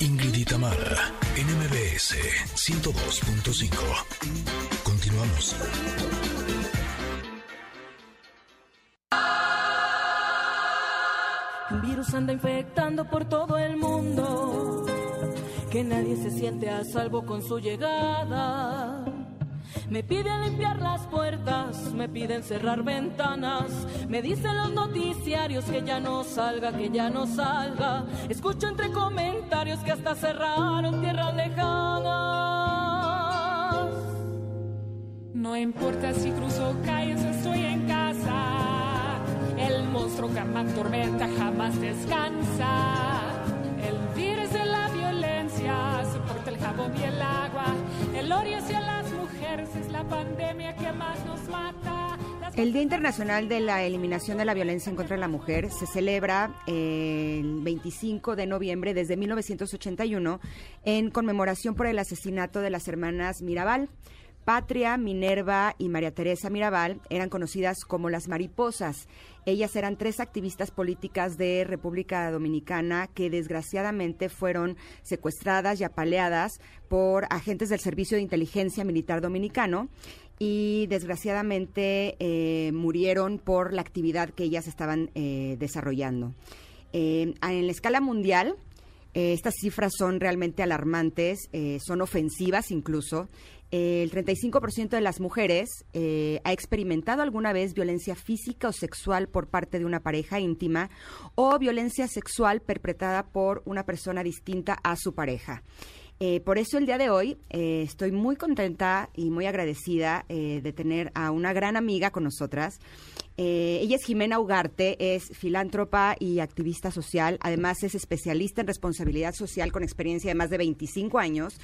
Ingrid y Tamara, NMBS 102.5. Continuamos. Un virus anda infectando por todo el mundo, que nadie se siente a salvo con su llegada. Me piden limpiar las puertas, me piden cerrar ventanas, me dicen los noticiarios que ya no salga, que ya no salga. Escucho entre comentarios que hasta cerraron tierras lejanas. No importa si cruzo calles estoy en casa, el monstruo que ama tormenta jamás descansa. El virus de la violencia soporta el jabón y el agua, el odio hacia las mujeres es la pandemia que más nos mata. Las El Día Internacional de la Eliminación de la Violencia en contra de la Mujer se celebra eh, el 25 de noviembre desde 1981 en conmemoración por el asesinato de las hermanas Mirabal. Patria, Minerva y María Teresa Mirabal eran conocidas como las mariposas. Ellas eran tres activistas políticas de República Dominicana que desgraciadamente fueron secuestradas y apaleadas por agentes del Servicio de Inteligencia Militar Dominicano y desgraciadamente eh, murieron por la actividad que ellas estaban eh, desarrollando. Eh, en la escala mundial, estas cifras son realmente alarmantes, son ofensivas incluso. El 35% de las mujeres eh, ha experimentado alguna vez violencia física o sexual por parte de una pareja íntima o violencia sexual perpetrada por una persona distinta a su pareja. Eh, por eso el día de hoy eh, estoy muy contenta y muy agradecida de tener a una gran amiga con nosotras. Ella es Jimena Ugarte, es filántropa y activista social. Además es especialista en responsabilidad social con experiencia de más de 25 años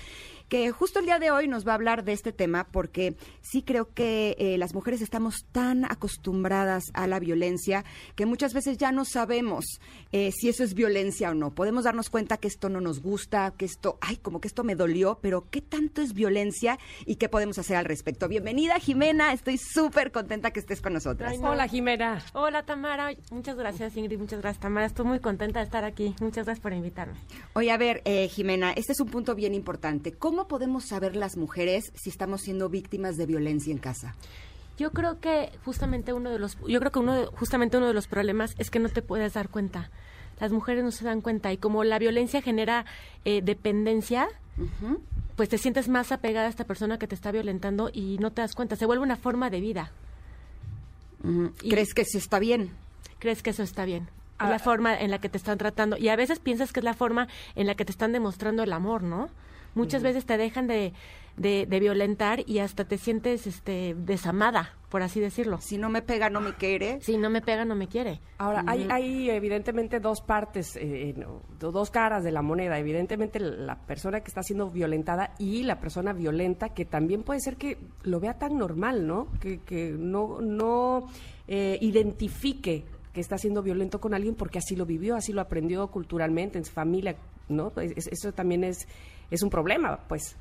que justo el día de hoy nos va a hablar de este tema porque sí creo que eh, las mujeres estamos tan acostumbradas a la violencia que muchas veces ya no sabemos eh, si eso es violencia o no. Podemos darnos cuenta que esto no nos gusta, que esto, ay, como que esto me dolió, pero ¿qué tanto es violencia y qué podemos hacer al respecto? Bienvenida, Jimena, estoy súper contenta que estés con nosotras. Ay, no. Hola, Jimena. Hola Tamara, muchas gracias Ingrid, muchas gracias Tamara, estoy muy contenta de estar aquí, muchas gracias por invitarme. Oye, a ver, eh, Jimena, este es un punto bien importante. ¿Cómo podemos saber las mujeres si estamos siendo víctimas de violencia en casa? Yo creo que justamente uno de los, yo creo que uno de, justamente uno de los problemas es que no te puedes dar cuenta. Las mujeres no se dan cuenta y como la violencia genera eh, dependencia, pues te sientes más apegada a esta persona que te está violentando y no te das cuenta. Se vuelve una forma de vida. Y- ¿Crees que eso está bien? Crees que eso está bien. Ah. Es la forma en la que te están tratando. Y a veces piensas que es la forma en la que te están demostrando el amor, ¿no? Muchas veces te dejan de, de, de violentar y hasta te sientes este, desamada, por así decirlo. Si no me pega, no me quiere. Si no me pega, no me quiere. Ahora, hay, hay evidentemente dos partes, eh, dos caras de la moneda. Evidentemente la persona que está siendo violentada y la persona violenta, que también puede ser que lo vea tan normal, ¿no? Que, que no, no eh, identifique que está siendo violento con alguien porque así lo vivió, así lo aprendió culturalmente, en su familia, ¿no? Pues, es- eso también es, es un problema, pues.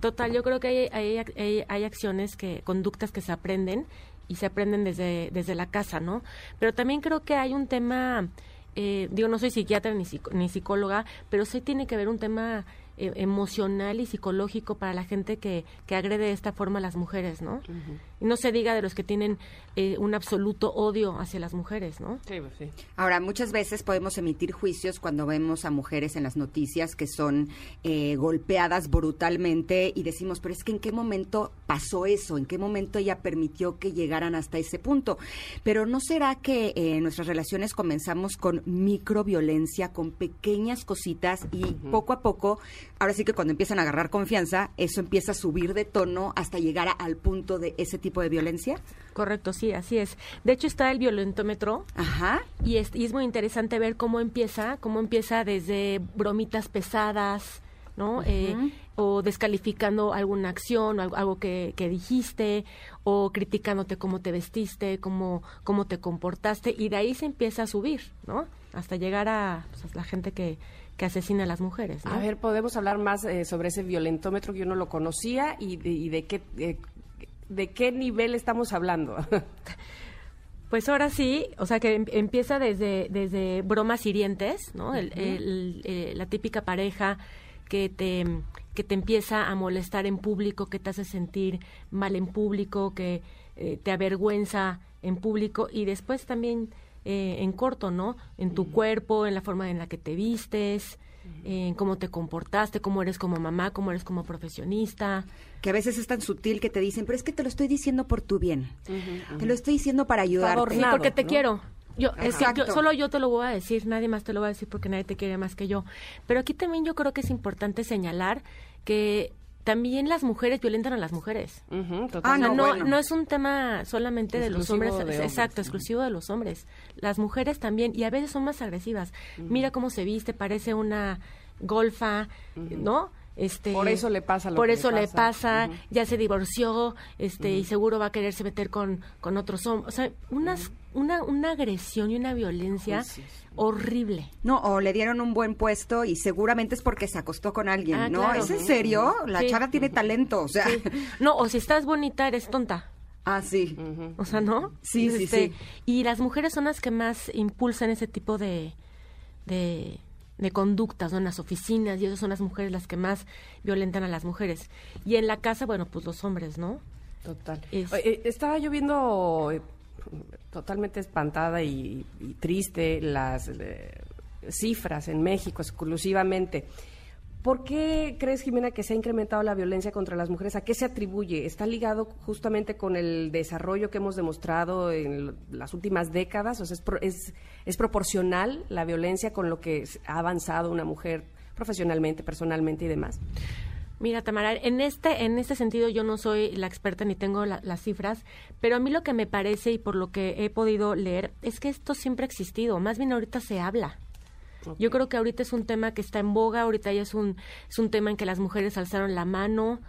Total, yo creo que hay, hay, hay- acciones, que conductas que se aprenden y se aprenden desde, desde la casa, ¿no? Pero también creo que hay un tema, eh, digo, no soy psiquiatra ni, ni psicóloga, pero sí tiene que haber un tema eh, emocional y psicológico para la gente que, que agrede de esta forma a las mujeres, ¿no? Y no se diga de los que tienen eh, un absoluto odio hacia las mujeres, ¿no? Sí, pues sí. Ahora, muchas veces podemos emitir juicios cuando vemos a mujeres en las noticias que son eh, golpeadas brutalmente y decimos, pero es que en qué momento pasó eso, en qué momento ella permitió que llegaran hasta ese punto. Pero ¿no será que eh, en nuestras relaciones comenzamos con microviolencia, con pequeñas cositas y poco a poco, ahora sí que cuando empiezan a agarrar confianza, eso empieza a subir de tono hasta llegar a- al punto de ese tipo de violencia? Correcto, sí, así es. De hecho, está el violentómetro, Ajá. Y es, y es muy interesante ver cómo empieza, cómo empieza desde bromitas pesadas, ¿no? Eh, o descalificando alguna acción, o algo, algo que, que dijiste, o criticándote cómo te vestiste, cómo, cómo te comportaste, y de ahí se empieza a subir, ¿no? Hasta llegar a, pues, a la gente que, que asesina a las mujeres, ¿no? A ver, podemos hablar más eh, sobre ese violentómetro que yo no lo conocía y de, y de qué eh, de qué nivel estamos hablando. Pues ahora sí, o sea que em- empieza desde, desde bromas hirientes, ¿no? El- el- eh, la típica pareja que te, que te empieza a molestar en público, que te hace sentir mal en público, que eh, te avergüenza en público y después también eh, en corto, ¿no? En tu cuerpo, en la forma en la que te vistes, en cómo te comportaste, cómo eres como mamá, cómo eres como profesionista. Que a veces es tan sutil que te dicen, pero es que te lo estoy diciendo por tu bien. Te lo estoy diciendo para ayudarte. Sí, Adornado, porque te ¿no? quiero. Yo, es que Exacto. yo- solo yo te lo voy a decir, nadie más te lo va a decir porque nadie te quiere más que yo. Pero aquí también yo creo que es importante señalar que también las mujeres violentan a las mujeres. Ujú, Ah, no, bueno. no es un tema solamente de los Exclusivo hombres, de exacto, exclusivo de los hombres. Las mujeres también, y a veces son más agresivas. Mira cómo se viste, parece una golfa, ¿no? Este, Por eso le pasa lo por que eso le le pasa. ya se divorció, este, y seguro va a quererse meter con, con otros hombres. O sea, unas, una, una agresión y una violencia Sí, sí, sí. horrible. No, o le dieron un buen puesto y seguramente es porque se acostó con alguien, Ah, ¿no? claro. ¿Es en serio? La Sí. chava tiene talento, o sea. No, o si estás bonita, eres tonta. Ah, sí. O sea, ¿no? Sí, sí, Este, sí. Y las mujeres son las que más impulsan ese tipo de, de, de conductas, ¿no? En las oficinas, y esas son las mujeres las que más violentan a las mujeres. Y en la casa, bueno, pues los hombres, ¿no? Total. Es- eh, estaba yo viendo eh, totalmente espantada y, y triste las eh, cifras en México exclusivamente. ¿Por qué crees, Jimena, que se ha incrementado la violencia contra las mujeres? ¿A qué se atribuye? ¿Está ligado justamente con el desarrollo que hemos demostrado en las últimas décadas? O sea, ¿es, es, es proporcional la violencia con lo que ha avanzado una mujer profesionalmente, personalmente y demás? Mira, Tamara, en este, en este sentido yo no soy la experta ni tengo la- las cifras, pero a mí lo que me parece y por lo que he podido leer es que esto siempre ha existido, más bien ahorita se habla. Yo creo que ahorita es un tema que está en boga, ahorita ya es un, es un tema en que las mujeres alzaron la mano,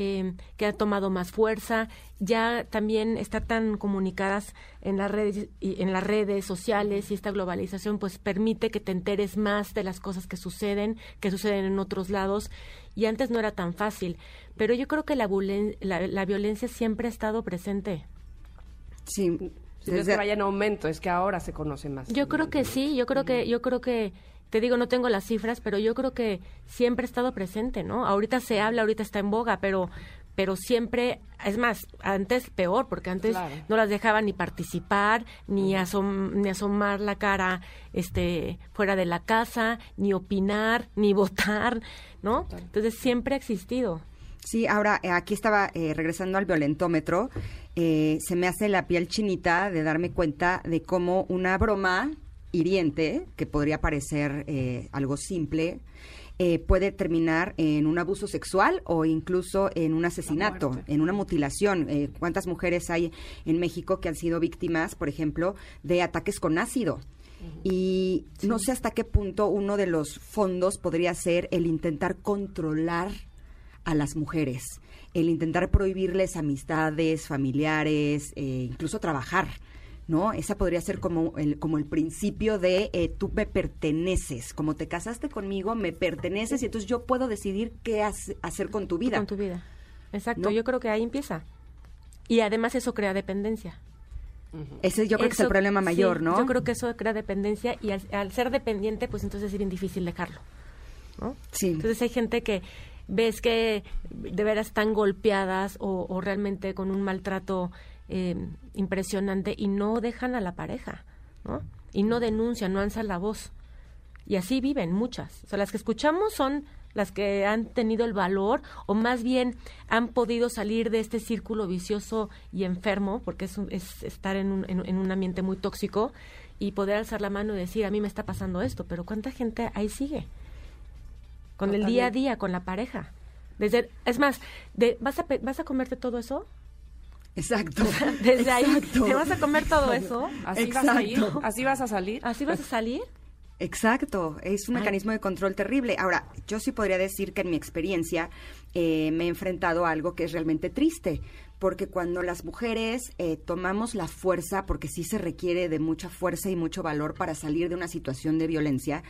eh, que ha tomado más fuerza, ya también está tan comunicadas en las redes y en las redes sociales y esta globalización pues permite que te enteres más de las cosas que suceden, que suceden en otros lados y antes no era tan fácil, pero yo creo que la, la violencia siempre ha estado presente. Sí. No es que vaya en aumento, es que ahora se conoce más. Yo creo que sí, yo creo que, yo creo que, te digo, no tengo las cifras, pero yo creo que siempre ha estado presente, ¿no? Ahorita se habla, ahorita está en boga, pero, pero siempre, es más, antes peor, porque antes Claro. no las dejaban ni participar, ni, asom- ni asomar la cara, este, fuera de la casa, ni opinar, ni votar, ¿no? Entonces siempre ha existido. Sí, ahora eh, aquí estaba eh, regresando al violentómetro. Eh, se me hace la piel chinita de darme cuenta de cómo una broma hiriente, que podría parecer eh, algo simple, eh, puede terminar en un abuso sexual o incluso en un asesinato, en una mutilación. Eh, ¿Cuántas mujeres hay en México que han sido víctimas, por ejemplo, de ataques con ácido? Y no sé hasta qué punto uno de los fondos podría ser el intentar controlar a las mujeres, el intentar prohibirles amistades, familiares, eh, incluso trabajar, ¿no? Esa podría ser como el, como el principio de eh, tú me perteneces, como te casaste conmigo, me perteneces y entonces yo puedo decidir qué hace- hacer con tu vida. Con tu vida. Exacto, ¿No? yo creo que ahí empieza. Y además eso crea dependencia. Ese yo creo que es el problema mayor, sí, ¿no? Yo creo que eso crea dependencia y al, al ser dependiente, pues entonces es bien difícil dejarlo. ¿no? Sí. Entonces hay gente que ves que de veras están golpeadas o, realmente con un maltrato eh, impresionante y no dejan a la pareja, ¿no? Y no denuncian, no alzan la voz. Y así viven muchas. O sea, las que escuchamos son las que han tenido el valor o más bien han podido salir de este círculo vicioso y enfermo, porque es, es estar en un, en- en un ambiente muy tóxico y poder alzar la mano y decir, a mí me está pasando esto, pero ¿cuánta gente ahí sigue? Con el día a día, con la pareja. Desde, es más, de, ¿vas, a, ¿vas a comerte todo eso? Exacto. Desde ahí. ¿te vas a comer todo eso? ¿Así vas a ir? ¿Así vas a salir? ¿Así vas a salir? Exacto, es un Ay. mecanismo de control terrible. Ahora, yo sí podría decir que en mi experiencia eh, me he enfrentado a algo que es realmente triste, porque cuando las mujeres eh, tomamos la fuerza, porque sí se requiere de mucha fuerza y mucho valor para salir de una situación de violencia,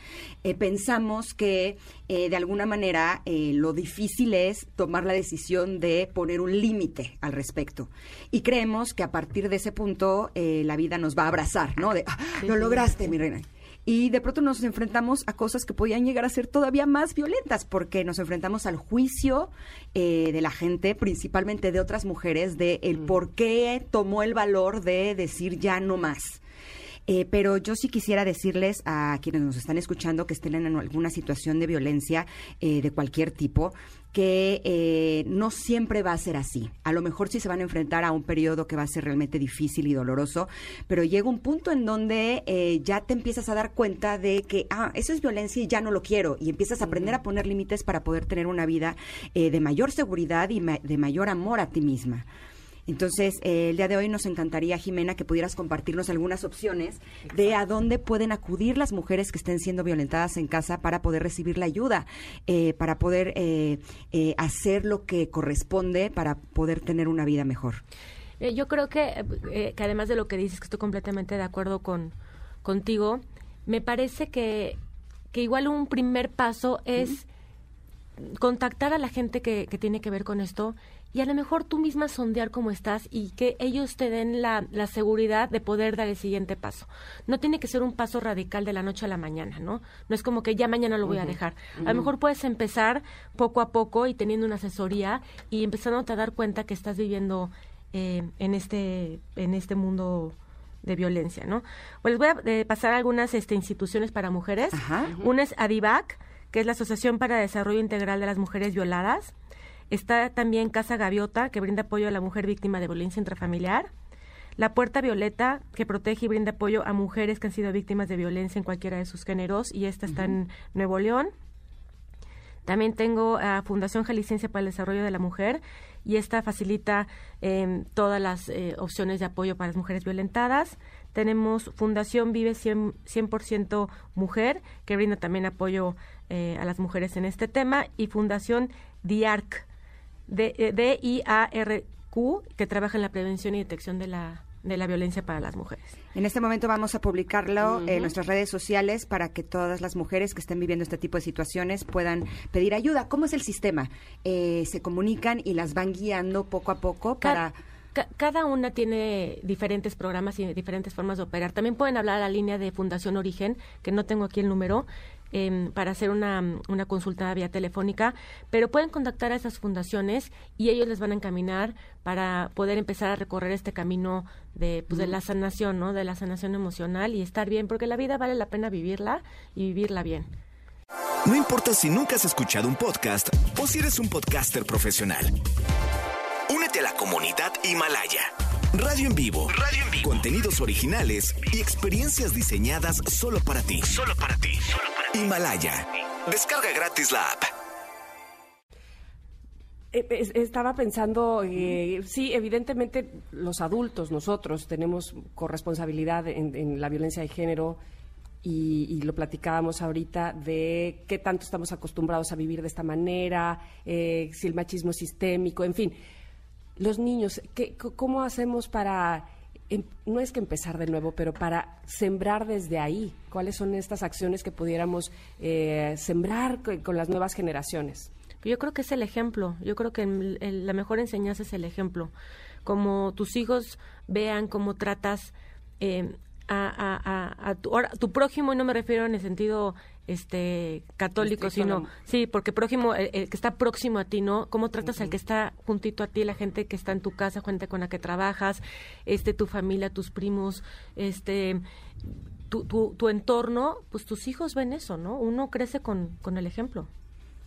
eh, pensamos que eh, de alguna manera lo difícil es tomar la decisión de poner un límite al respecto. Y creemos que a partir de ese punto la vida nos va a abrazar, ¿no? De, ah, lo lograste, mi reina y de pronto nos enfrentamos a cosas que podían llegar a ser todavía más violentas, porque nos enfrentamos al juicio eh, de la gente, principalmente de otras mujeres, de el por qué tomó el valor de decir ya no más. Eh, pero yo sí quisiera decirles a quienes nos están escuchando que estén en alguna situación de violencia eh, de cualquier tipo, que eh, no siempre va a ser así. A lo mejor sí se van a enfrentar a un periodo que va a ser realmente difícil y doloroso, pero llega un punto en donde ya te empiezas a dar cuenta de que, ah, eso es violencia y ya no lo quiero, y empiezas a aprender a poner límites para poder tener una vida de mayor seguridad y de mayor amor a ti misma. Entonces, eh, el día de hoy nos encantaría, Jimena, que pudieras compartirnos algunas opciones de a dónde pueden acudir las mujeres que estén siendo violentadas en casa para poder recibir la ayuda, eh, para poder eh, hacer lo que corresponde para poder tener una vida mejor. yo creo que, que, además de lo que dices, que estoy completamente de acuerdo con contigo, me parece que, que igual un primer paso es contactar a la gente que, que tiene que ver con esto y a lo mejor tú misma sondear cómo estás y que ellos te den la, la, seguridad de poder dar el siguiente paso. No tiene que ser un paso radical de la noche a la mañana, ¿no? No es como que ya mañana lo voy a dejar. A lo mejor puedes empezar poco a poco y teniendo una asesoría y empezando a dar cuenta que estás viviendo eh, en, este, en este mundo de violencia, ¿no? Pues voy a eh, pasar algunas este, instituciones para mujeres. Una es ADIVAC, que es la Asociación para el Desarrollo Integral de las Mujeres Violadas. Está también Casa Gaviota, que brinda apoyo a la mujer víctima de violencia intrafamiliar. La Puerta Violeta, que protege y brinda apoyo a mujeres que han sido víctimas de violencia en cualquiera de sus géneros, y esta está en Nuevo León. También tengo a Fundación Jalisciense para el Desarrollo de la Mujer, y esta facilita em, todas las eh, opciones de apoyo para las mujeres violentadas. Tenemos Fundación Vive 100%, Mujer, que brinda también apoyo eh, a las mujeres en este tema, y Fundación DIARC, D-I-A-R-Q, que trabaja en la prevención y detección de la, de la violencia para las mujeres. En este momento vamos a publicarlo en nuestras redes sociales para que todas las mujeres que estén viviendo este tipo de situaciones puedan pedir ayuda. ¿Cómo es el sistema? Eh, ¿Se comunican y las van guiando poco a poco para...? cada una tiene diferentes programas y diferentes formas de operar. También pueden hablar a la línea de Fundación Origen, que no tengo aquí el número, Em, para hacer una, una, consulta vía telefónica, pero pueden contactar a esas fundaciones y ellos les van a encaminar para poder empezar a recorrer este camino de, pues, de la sanación, ¿no? De la sanación emocional y estar bien, porque la vida vale la pena vivirla y vivirla bien. No importa si nunca has escuchado un podcast o si eres un podcaster profesional. Únete a la comunidad Himalaya. Radio en vivo. Radio en vivo. Contenidos originales y experiencias diseñadas solo para ti. Solo para ti. Solo para ti. Himalaya. Descarga gratis la app. Eh, estaba pensando, eh, sí, evidentemente los adultos, nosotros tenemos corresponsabilidad en, la violencia de género y, lo platicábamos ahorita de qué tanto estamos acostumbrados a vivir de esta manera, eh, si el machismo es sistémico, en fin los niños, ¿qué, ¿cómo hacemos para, em, no es que empezar de nuevo, pero para sembrar desde ahí? ¿Cuáles son estas acciones que pudiéramos eh, sembrar con, las nuevas generaciones? Yo creo que es el ejemplo, yo creo que la mejor enseñanza es el ejemplo. Como tus hijos vean cómo tratas eh, a, tu, prójimo, y no me refiero en el sentido este católico, sino sí, porque prójimo, el, que está próximo a ti, ¿no? ¿Cómo tratas al que está juntito a ti, la gente que está en tu casa, gente con la que trabajas, este tu familia, tus primos, este tu, tu, tu entorno, pues tus hijos ven eso, ¿no? Uno crece con, con el ejemplo.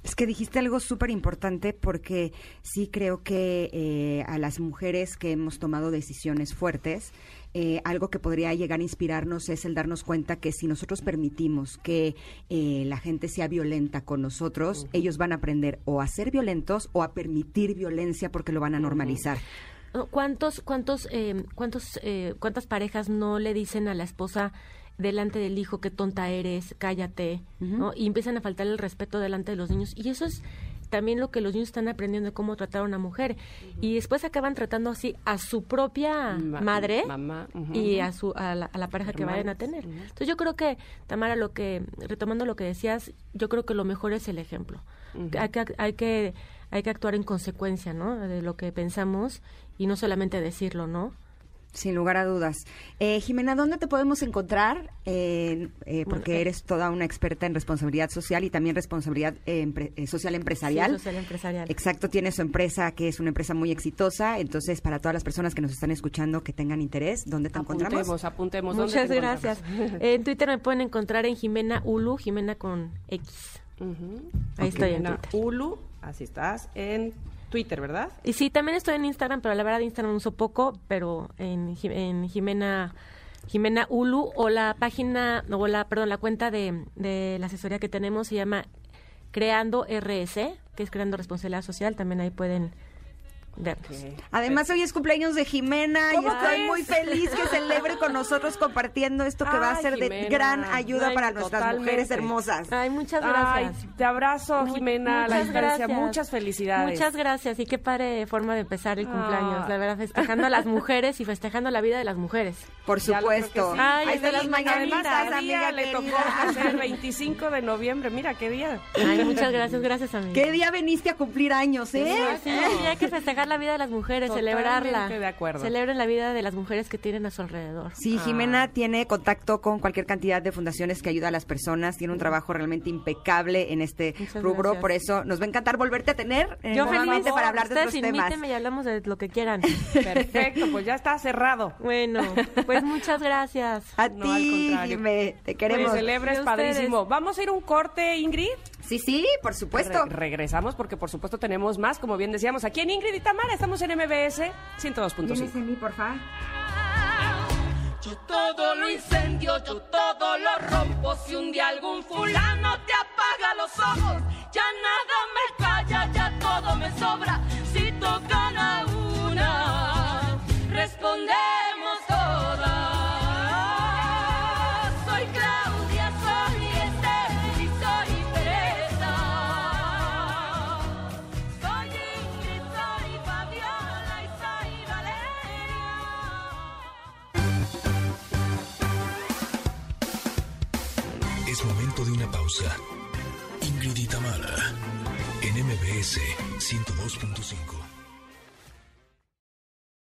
Es que dijiste algo súper importante porque sí creo que eh, a las mujeres que hemos tomado decisiones fuertes, eh, algo que podría llegar a inspirarnos es el darnos cuenta que si nosotros permitimos que eh, la gente sea violenta con nosotros, ellos van a aprender o a ser violentos o a permitir violencia porque lo van a normalizar. ¿Cuántos, cuántos, cuántos, cuántas parejas no le dicen a la esposa delante del hijo, qué tonta eres, cállate, ¿no? Y empiezan a faltar el respeto delante de los niños. Y eso es también lo que los niños están aprendiendo de cómo tratar a una mujer. Y después acaban tratando así a su propia Ma- madre mamá, y a, su, a, la, a la pareja que vayan a tener. Entonces yo creo que, Tamara, lo que, retomando lo que decías, yo creo que lo mejor es el ejemplo. hay, que, hay, que, hay que actuar en consecuencia, ¿no? De lo que pensamos y no solamente decirlo, ¿no? Sin lugar a dudas. Eh, Jimena, ¿dónde te podemos encontrar? Eh, eh, porque Bueno, eh. eres toda una experta en responsabilidad social y también responsabilidad eh, empre- social empresarial. Sí, social empresarial. Exacto, tiene su empresa que es una empresa muy exitosa. Entonces, para todas las personas que nos están escuchando que tengan interés, ¿dónde te encontramos? Apuntemos, apuntemos. ¿Dónde Muchas te gracias. en Twitter me pueden encontrar en Jimena Ulu, Jimena con X. Ahí estoy en Jimena Twitter. Ulu, así estás, en Twitter, ¿verdad? Y sí, también estoy en Instagram, pero la verdad Instagram uso poco, pero en, Ji- en Jimena Jimena Ulu o la página o la perdón, la cuenta de, de la asesoría que tenemos se llama Creando RS, que es Creando Responsabilidad Social, también ahí pueden vernos. Además, hoy es cumpleaños de Jimena y ¿Cómo estoy muy feliz que celebre con nosotros compartiendo esto que va a Ay, ser de gran ayuda Ay, para nuestras totalmente. mujeres hermosas. Ay, muchas Ay, gracias. te abrazo, Jimena, a la distancia. gracias. Muchas felicidades. Muchas gracias y qué padre forma de empezar el cumpleaños, Ah. la verdad, festejando a las mujeres y festejando la vida de las mujeres. Por supuesto. sí. Ay, de las las mañanitas, mañanitas, ¿Qué día amiga le tocó hacer el 25 de noviembre? Mira, qué día. Ay, muchas gracias, gracias amiga. ¿Qué día veniste a cumplir años, eh? Sí, sí, hay que festejar la vida de las mujeres, Totalmente celebrarla. de acuerdo. Celebren la vida de las mujeres que tienen a su alrededor. Sí, Ah. Jimena tiene contacto con cualquier cantidad de fundaciones que ayuda a las personas. Tiene un trabajo realmente impecable en este Muchas rubro. gracias. Por eso nos va a encantar volverte a tener eh, Yo feliz, nuevamente para hablar de otros temas. y hablamos de lo que quieran. Perfecto, pues ya está cerrado. Bueno, pues muchas gracias. A No, al ti. Jimé, te Que queremos. celebres De ustedes. padrísimo. Vamos a ir a un corte, Ingrid. Sí, sí, por supuesto. Re- regresamos porque por supuesto tenemos más, como bien decíamos, aquí en Ingrid y Tamara. Estamos en MBS 102.5. Vienes en mí, por favor. Yo todo lo incendio, yo todo lo rompo. Si un día algún fulano te apaga los ojos, ya nada me calla, ya todo me sobra. Si tocan MBS 102.5.